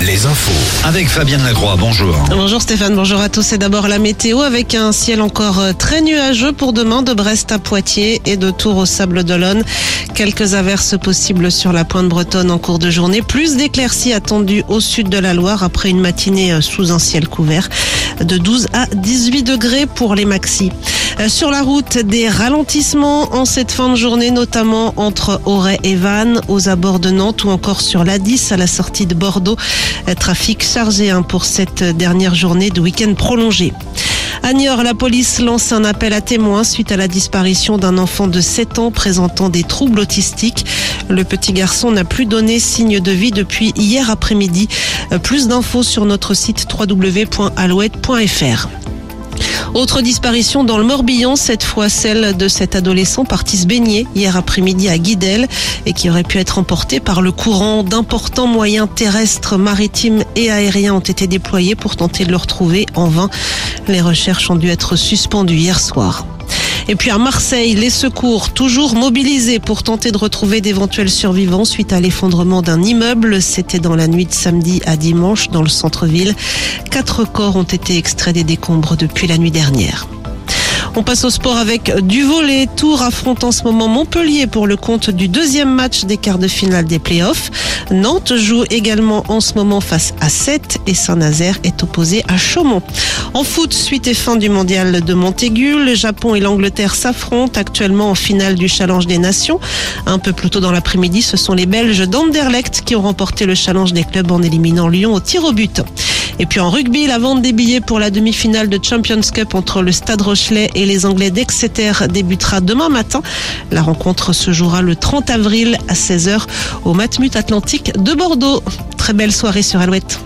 Les infos. Avec Fabienne Lacroix, bonjour. Bonjour Stéphane, bonjour à tous. C'est d'abord la météo avec un ciel encore euh, très nuageux pour demain de Brest à Poitiers et de Tours au Sable d'Olonne. Quelques averses possibles sur la pointe bretonne en cours de journée. Plus d'éclaircies attendues au sud de la Loire après une matinée euh, sous un ciel couvert de 12 à 18 degrés pour les maxis. Euh, sur la route, des ralentissements en cette fin de journée, notamment entre Auray et Vannes, aux abords de Nantes ou encore sur l'A10 à la sortie de Bordeaux. Euh, trafic chargé hein, pour cette dernière journée de week-end prolongé. À Niort, la police lance un appel à témoins suite à la disparition d'un enfant de 7 ans présentant des troubles autistiques. Le petit garçon n'a plus donné signe de vie depuis hier après-midi. Euh, Plus d'infos sur notre site www.alouette.fr. Autre disparition dans le Morbihan, cette fois celle de cet adolescent parti se baigner hier après-midi à Guidel et qui aurait pu être emporté par le courant. D'importants moyens terrestres, maritimes et aériens ont été déployés pour tenter de le retrouver en vain. Les recherches ont dû être suspendues hier soir. Et puis à Marseille, les secours toujours mobilisés pour tenter de retrouver d'éventuels survivants suite à l'effondrement d'un immeuble. C'était dans la nuit de samedi à dimanche dans le centre-ville. Quatre corps ont été extraits des décombres depuis la nuit dernière. On passe au sport avec du volet. Tours affronte en ce moment Montpellier pour le compte du deuxième match des quarts de finale des playoffs. Nantes joue également en ce moment face à 7 et Saint-Nazaire est opposé à Chaumont. En foot, suite et fin du mondial de Montaigu, le Japon et l'Angleterre s'affrontent actuellement en finale du Challenge des Nations. Un peu plus tôt dans l'après-midi, ce sont les Belges d'Anderlecht qui ont remporté le Challenge des clubs en éliminant Lyon au tir au but. Et puis en rugby, la vente des billets pour la demi-finale de Champions Cup entre le Stade Rochelet et les Anglais d'Exeter débutera demain matin. La rencontre se jouera le 30 avril à 16h au Matmut Atlantique de Bordeaux. Très belle soirée sur Alouette.